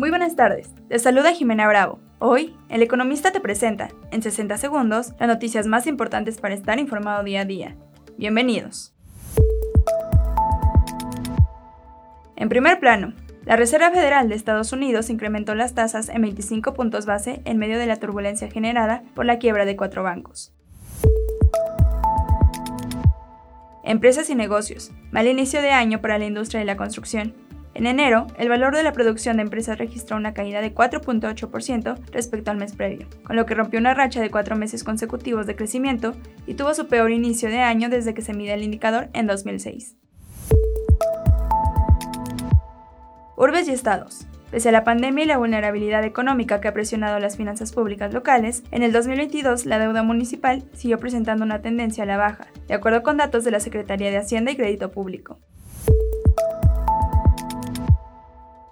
Muy buenas tardes, te saluda Jimena Bravo. Hoy, El Economista te presenta, en 60 segundos, las noticias más importantes para estar informado día a día. Bienvenidos. En primer plano, la Reserva Federal de Estados Unidos incrementó las tasas en 25 puntos base en medio de la turbulencia generada por la quiebra de cuatro bancos. Empresas y negocios. Mal inicio de año para la industria de la construcción. En enero, el valor de la producción de empresas registró una caída de 4.8% respecto al mes previo, con lo que rompió una racha de cuatro meses consecutivos de crecimiento y tuvo su peor inicio de año desde que se mide el indicador en 2006. Urbes y estados. Pese a la pandemia y la vulnerabilidad económica que ha presionado las finanzas públicas locales, en el 2022 la deuda municipal siguió presentando una tendencia a la baja, de acuerdo con datos de la Secretaría de Hacienda y Crédito Público.